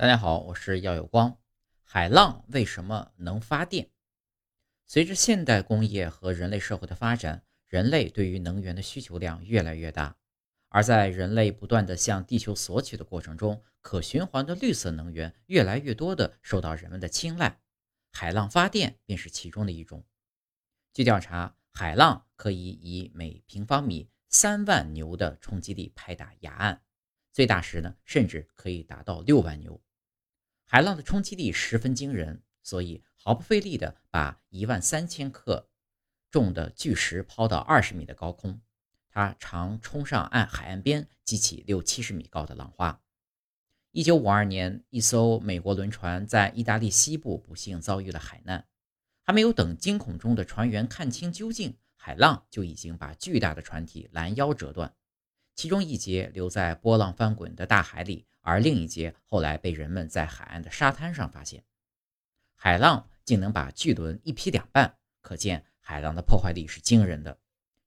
大家好，我是耀有光。海浪为什么能发电？随着现代工业和人类社会的发展，人类对于能源的需求量越来越大。而在人类不断的向地球索取的过程中，可循环的绿色能源越来越多的受到人们的青睐。海浪发电便是其中的一种。据调查，海浪可以以每平方米三万牛的冲击力拍打崖岸，最大时呢，甚至可以达到六万牛。海浪的冲击力十分惊人，所以毫不费力地把一万三千克重的巨石抛到二十米的高空，它常冲上岸海岸边，激起六七十米高的浪花。一九五二年，一艘美国轮船在意大利西部不幸遭遇了海难，还没有等惊恐中的船员看清究竟，海浪就已经把巨大的船体拦腰折断，其中一节留在波浪翻滚的大海里。而另一节后来被人们在海岸的沙滩上发现，海浪竟能把巨轮一劈两半，可见海浪的破坏力是惊人的。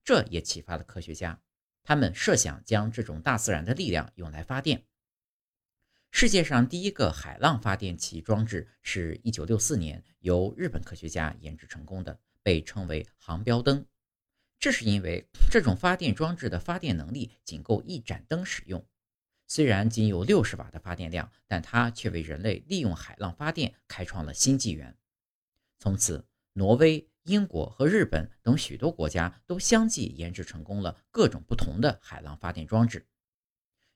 这也启发了科学家，他们设想将这种大自然的力量用来发电。世界上第一个海浪发电器装置是一九六四年由日本科学家研制成功的，被称为航标灯。这是因为这种发电装置的发电能力仅够一盏灯使用。虽然仅有六十瓦的发电量，但它却为人类利用海浪发电开创了新纪元。从此，挪威、英国和日本等许多国家都相继研制成功了各种不同的海浪发电装置。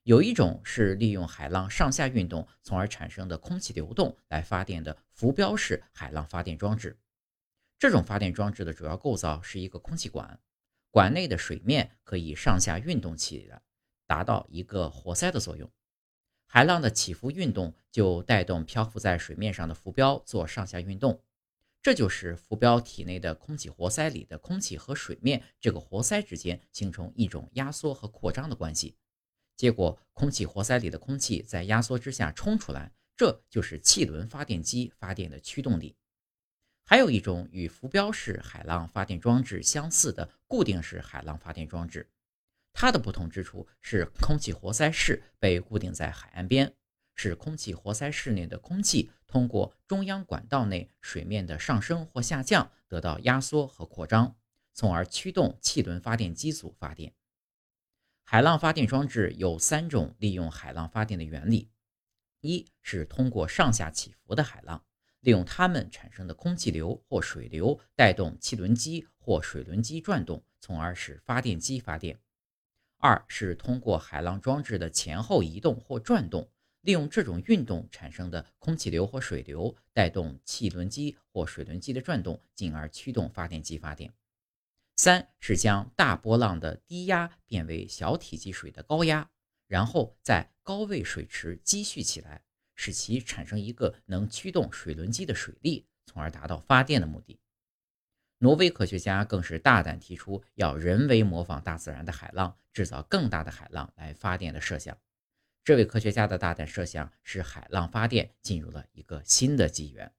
有一种是利用海浪上下运动，从而产生的空气流动来发电的浮标式海浪发电装置。这种发电装置的主要构造是一个空气管，管内的水面可以上下运动起来。达到一个活塞的作用，海浪的起伏运动就带动漂浮在水面上的浮标做上下运动，这就是浮标体内的空气活塞里的空气和水面这个活塞之间形成一种压缩和扩张的关系，结果空气活塞里的空气在压缩之下冲出来，这就是气轮发电机发电的驱动力。还有一种与浮标式海浪发电装置相似的固定式海浪发电装置。它的不同之处是，空气活塞室被固定在海岸边，使空气活塞室内的空气通过中央管道内水面的上升或下降得到压缩和扩张，从而驱动气轮发电机组发电。海浪发电装置有三种利用海浪发电的原理：一是通过上下起伏的海浪，利用它们产生的空气流或水流带动汽轮机或水轮机转动，从而使发电机发电。二是通过海浪装置的前后移动或转动，利用这种运动产生的空气流或水流带动汽轮机或水轮机的转动，进而驱动发电机发电。三是将大波浪的低压变为小体积水的高压，然后在高位水池积蓄起来，使其产生一个能驱动水轮机的水力，从而达到发电的目的。挪威科学家更是大胆提出要人为模仿大自然的海浪，制造更大的海浪来发电的设想。这位科学家的大胆设想，使海浪发电进入了一个新的纪元。